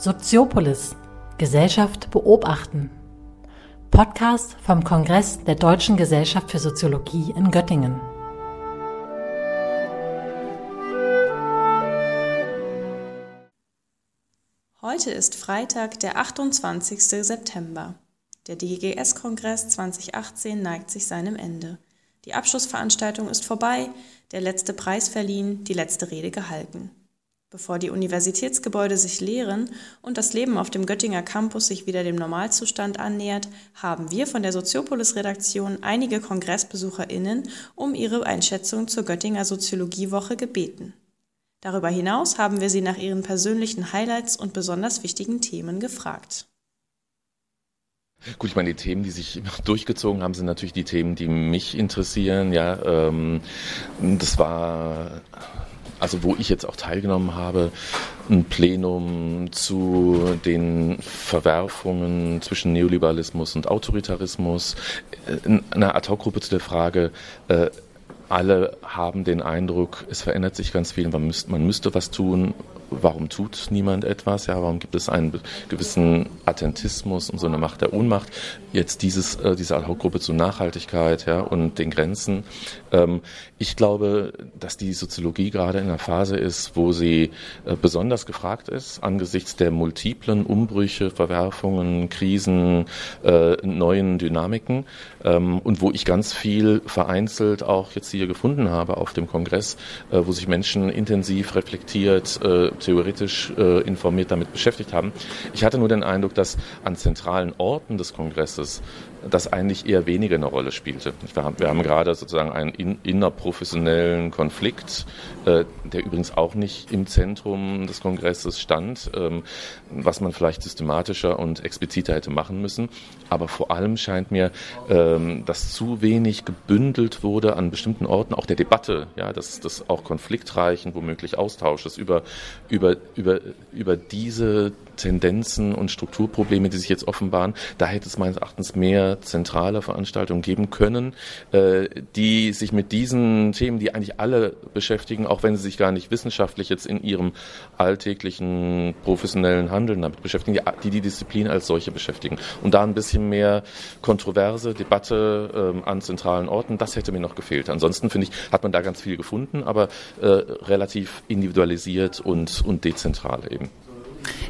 Soziopolis Gesellschaft beobachten. Podcast vom Kongress der Deutschen Gesellschaft für Soziologie in Göttingen. Heute ist Freitag, der 28. September. Der DGGS-Kongress 2018 neigt sich seinem Ende. Die Abschlussveranstaltung ist vorbei, der letzte Preis verliehen, die letzte Rede gehalten. Bevor die Universitätsgebäude sich leeren und das Leben auf dem Göttinger Campus sich wieder dem Normalzustand annähert, haben wir von der Soziopolis-Redaktion einige KongressbesucherInnen um ihre Einschätzung zur Göttinger Soziologiewoche gebeten. Darüber hinaus haben wir sie nach ihren persönlichen Highlights und besonders wichtigen Themen gefragt. Gut, ich meine, die Themen, die sich durchgezogen haben, sind natürlich die Themen, die mich interessieren. Ja, ähm, das war also wo ich jetzt auch teilgenommen habe, ein Plenum zu den Verwerfungen zwischen Neoliberalismus und Autoritarismus, äh, eine Ad-Hoc-Gruppe zu der Frage, äh, alle haben den Eindruck, es verändert sich ganz viel, man müsste, man müsste was tun warum tut niemand etwas? Ja, warum gibt es einen gewissen Attentismus und so eine Macht der Ohnmacht? Jetzt dieses, äh, diese Ad-Hoc-Gruppe zur Nachhaltigkeit ja, und den Grenzen. Ähm, ich glaube, dass die Soziologie gerade in einer Phase ist, wo sie äh, besonders gefragt ist, angesichts der multiplen Umbrüche, Verwerfungen, Krisen, äh, neuen Dynamiken ähm, und wo ich ganz viel vereinzelt auch jetzt hier gefunden habe auf dem Kongress, äh, wo sich Menschen intensiv reflektiert, äh, theoretisch äh, informiert damit beschäftigt haben. Ich hatte nur den Eindruck, dass an zentralen Orten des Kongresses das eigentlich eher weniger eine Rolle spielte. Wir haben, wir haben gerade sozusagen einen in, innerprofessionellen Konflikt, äh, der übrigens auch nicht im Zentrum des Kongresses stand, ähm, was man vielleicht systematischer und expliziter hätte machen müssen. Aber vor allem scheint mir, ähm, dass zu wenig gebündelt wurde an bestimmten Orten, auch der Debatte, ja, dass das auch konfliktreichen, womöglich Austausches über, über, über, über diese Tendenzen und Strukturprobleme, die sich jetzt offenbaren, da hätte es meines Erachtens mehr zentrale Veranstaltungen geben können, äh, die sich mit diesen Themen, die eigentlich alle beschäftigen, auch wenn sie sich gar nicht wissenschaftlich jetzt in ihrem alltäglichen professionellen Handeln damit beschäftigen, die die Disziplin als solche beschäftigen. Und da ein bisschen mehr kontroverse Debatte ähm, an zentralen Orten, das hätte mir noch gefehlt. Ansonsten finde ich, hat man da ganz viel gefunden, aber äh, relativ individualisiert und, und dezentral eben.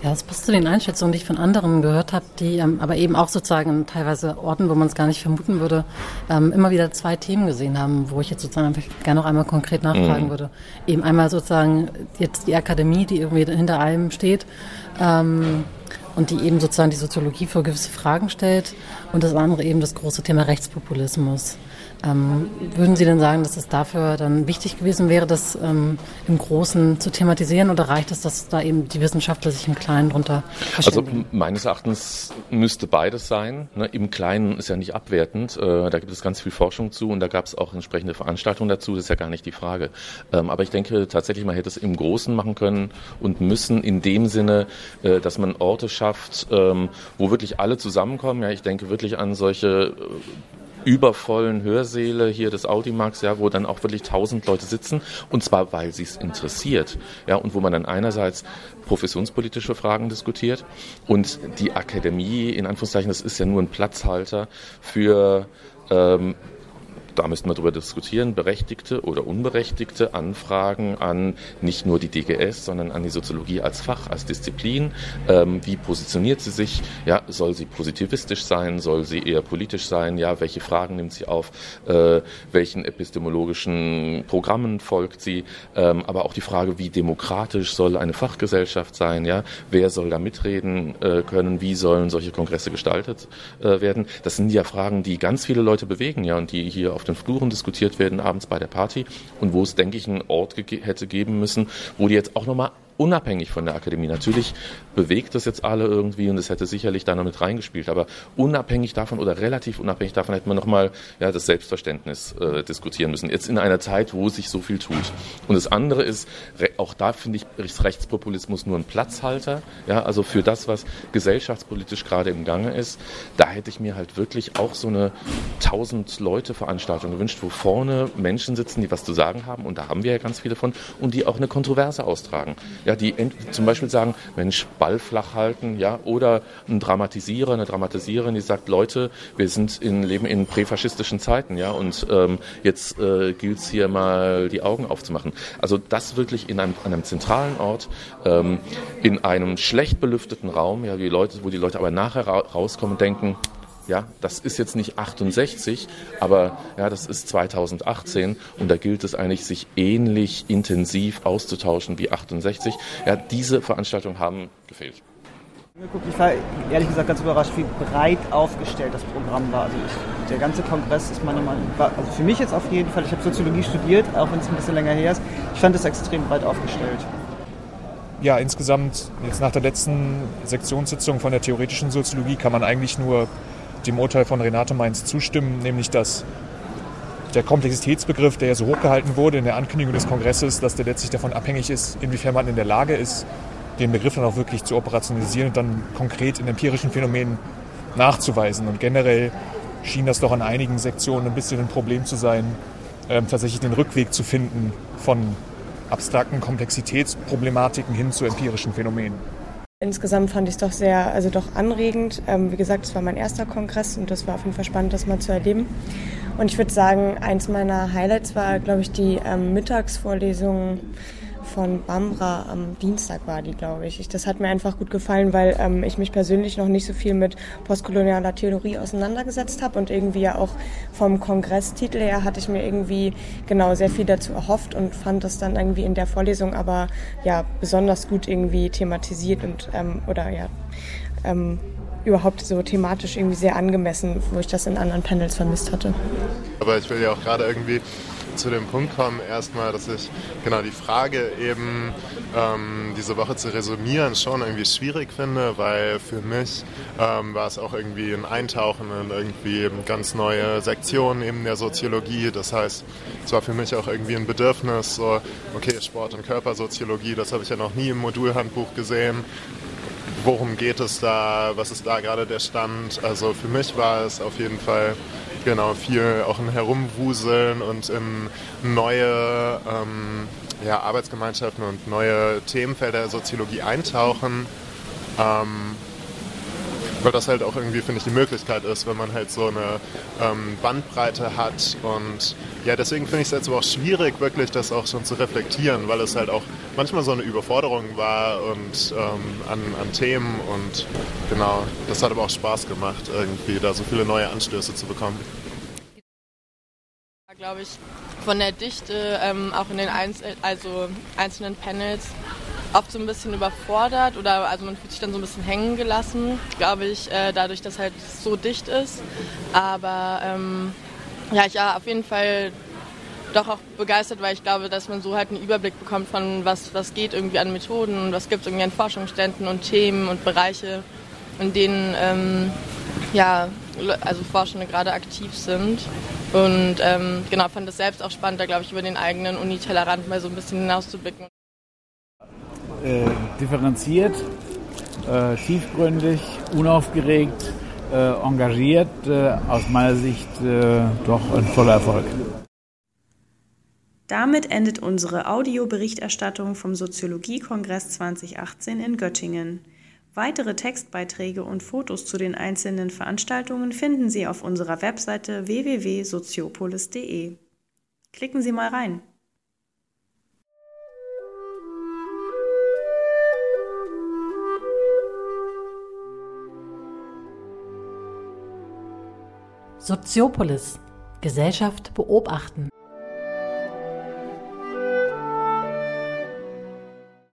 Ja, das passt zu den Einschätzungen, die ich von anderen gehört habe, die ähm, aber eben auch sozusagen teilweise Orten, wo man es gar nicht vermuten würde, ähm, immer wieder zwei Themen gesehen haben, wo ich jetzt sozusagen gerne noch einmal konkret nachfragen mhm. würde. Eben einmal sozusagen jetzt die Akademie, die irgendwie hinter allem steht ähm, und die eben sozusagen die Soziologie für gewisse Fragen stellt und das andere eben das große Thema Rechtspopulismus. Ähm, würden Sie denn sagen, dass es dafür dann wichtig gewesen wäre, das ähm, im Großen zu thematisieren oder reicht es, dass da eben die Wissenschaftler sich im Kleinen drunter Also meines Erachtens müsste beides sein. Ne? Im Kleinen ist ja nicht abwertend. Äh, da gibt es ganz viel Forschung zu und da gab es auch entsprechende Veranstaltungen dazu. Das ist ja gar nicht die Frage. Ähm, aber ich denke tatsächlich, man hätte es im Großen machen können und müssen in dem Sinne, äh, dass man Orte schafft, ähm, wo wirklich alle zusammenkommen. Ja, ich denke wirklich an solche äh, übervollen Hörsäle hier des Audimax, ja, wo dann auch wirklich tausend Leute sitzen. Und zwar, weil sie es interessiert, ja, und wo man dann einerseits professionspolitische Fragen diskutiert. Und die Akademie, in Anführungszeichen, das ist ja nur ein Platzhalter für ähm, da müssten wir darüber diskutieren, berechtigte oder unberechtigte Anfragen an nicht nur die DGS, sondern an die Soziologie als Fach, als Disziplin. Ähm, wie positioniert sie sich? Ja, soll sie positivistisch sein? Soll sie eher politisch sein? Ja, welche Fragen nimmt sie auf? Äh, welchen epistemologischen Programmen folgt sie? Ähm, aber auch die Frage, wie demokratisch soll eine Fachgesellschaft sein? Ja, wer soll da mitreden äh, können? Wie sollen solche Kongresse gestaltet äh, werden? Das sind ja Fragen, die ganz viele Leute bewegen, ja, und die hier auf den Fluren diskutiert werden abends bei der Party und wo es, denke ich, einen Ort hätte geben müssen, wo die jetzt auch nochmal unabhängig von der Akademie. Natürlich bewegt das jetzt alle irgendwie und es hätte sicherlich da noch mit reingespielt, aber unabhängig davon oder relativ unabhängig davon hätte man nochmal ja, das Selbstverständnis äh, diskutieren müssen. Jetzt in einer Zeit, wo sich so viel tut. Und das andere ist, auch da finde ich ist Rechtspopulismus nur ein Platzhalter, ja, also für das, was gesellschaftspolitisch gerade im Gange ist. Da hätte ich mir halt wirklich auch so eine 1000 Leute Veranstaltung gewünscht, wo vorne Menschen sitzen, die was zu sagen haben und da haben wir ja ganz viele von und die auch eine Kontroverse austragen. Ja, ja, die zum Beispiel sagen, Mensch, Ball flach halten, ja, oder ein Dramatisierer, eine Dramatisiererin, die sagt, Leute, wir sind in, leben in präfaschistischen Zeiten, ja, und ähm, jetzt äh, gilt es hier mal die Augen aufzumachen. Also das wirklich in einem, an einem zentralen Ort, ähm, in einem schlecht belüfteten Raum, ja, die Leute, wo die Leute aber nachher ra rauskommen und denken, ja, das ist jetzt nicht 68, aber ja, das ist 2018 und da gilt es eigentlich, sich ähnlich intensiv auszutauschen wie 68. Ja, diese Veranstaltungen haben gefehlt. Ich war ehrlich gesagt ganz überrascht, wie breit aufgestellt das Programm war. Also ich, der ganze Kongress ist meiner Meinung nach, also für mich jetzt auf jeden Fall, ich habe Soziologie studiert, auch wenn es ein bisschen länger her ist, ich fand es extrem breit aufgestellt. Ja, insgesamt, jetzt nach der letzten Sektionssitzung von der theoretischen Soziologie kann man eigentlich nur dem Urteil von Renate Mainz zustimmen, nämlich dass der Komplexitätsbegriff, der ja so hochgehalten wurde in der Ankündigung des Kongresses, dass der letztlich davon abhängig ist, inwiefern man in der Lage ist, den Begriff dann auch wirklich zu operationalisieren und dann konkret in empirischen Phänomenen nachzuweisen. Und generell schien das doch an einigen Sektionen ein bisschen ein Problem zu sein, ähm, tatsächlich den Rückweg zu finden von abstrakten Komplexitätsproblematiken hin zu empirischen Phänomenen. Insgesamt fand ich es doch sehr, also doch anregend. Ähm, wie gesagt, es war mein erster Kongress und das war auf jeden Fall spannend, das mal zu erleben. Und ich würde sagen, eins meiner Highlights war, glaube ich, die ähm, Mittagsvorlesung von Bambra am Dienstag war die, glaube ich. Das hat mir einfach gut gefallen, weil ähm, ich mich persönlich noch nicht so viel mit postkolonialer Theorie auseinandergesetzt habe und irgendwie ja auch vom Kongresstitel her hatte ich mir irgendwie genau sehr viel dazu erhofft und fand das dann irgendwie in der Vorlesung aber ja besonders gut irgendwie thematisiert und ähm, oder ja ähm, überhaupt so thematisch irgendwie sehr angemessen, wo ich das in anderen Panels vermisst hatte. Aber ich will ja auch gerade irgendwie zu dem Punkt kommen, erstmal, dass ich genau die Frage eben ähm, diese Woche zu resümieren schon irgendwie schwierig finde, weil für mich ähm, war es auch irgendwie ein Eintauchen in irgendwie ganz neue Sektionen eben der Soziologie. Das heißt, es war für mich auch irgendwie ein Bedürfnis, so, okay, Sport- und Körpersoziologie, das habe ich ja noch nie im Modulhandbuch gesehen worum geht es da, was ist da gerade der Stand. Also für mich war es auf jeden Fall genau viel auch ein Herumwuseln und in neue ähm, ja, Arbeitsgemeinschaften und neue Themenfelder der Soziologie eintauchen. Ähm, weil das halt auch irgendwie, finde ich, die Möglichkeit ist, wenn man halt so eine ähm, Bandbreite hat. Und ja, deswegen finde ich es jetzt aber auch schwierig, wirklich das auch schon zu reflektieren, weil es halt auch manchmal so eine Überforderung war und ähm, an, an Themen. Und genau, das hat aber auch Spaß gemacht, irgendwie da so viele neue Anstöße zu bekommen. Glaube ich, von der Dichte, ähm, auch in den Einzel also einzelnen Panels, oft so ein bisschen überfordert oder also man fühlt sich dann so ein bisschen hängen gelassen, glaube ich, äh, dadurch, dass halt so dicht ist. Aber ähm, ja, ich war auf jeden Fall doch auch begeistert, weil ich glaube, dass man so halt einen Überblick bekommt von was, was geht irgendwie an Methoden und was gibt es irgendwie an Forschungsständen und Themen und Bereiche, in denen ähm, ja, also Forschende gerade aktiv sind. Und ähm, genau, fand es selbst auch spannend, da glaube ich über den eigenen Unitellerrand mal so ein bisschen hinauszublicken. Äh, differenziert, äh, tiefgründig, unaufgeregt, äh, engagiert, äh, aus meiner Sicht äh, doch ein voller Erfolg. Damit endet unsere Audioberichterstattung vom Soziologiekongress 2018 in Göttingen. Weitere Textbeiträge und Fotos zu den einzelnen Veranstaltungen finden Sie auf unserer Webseite www.soziopolis.de. Klicken Sie mal rein. Soziopolis. Gesellschaft beobachten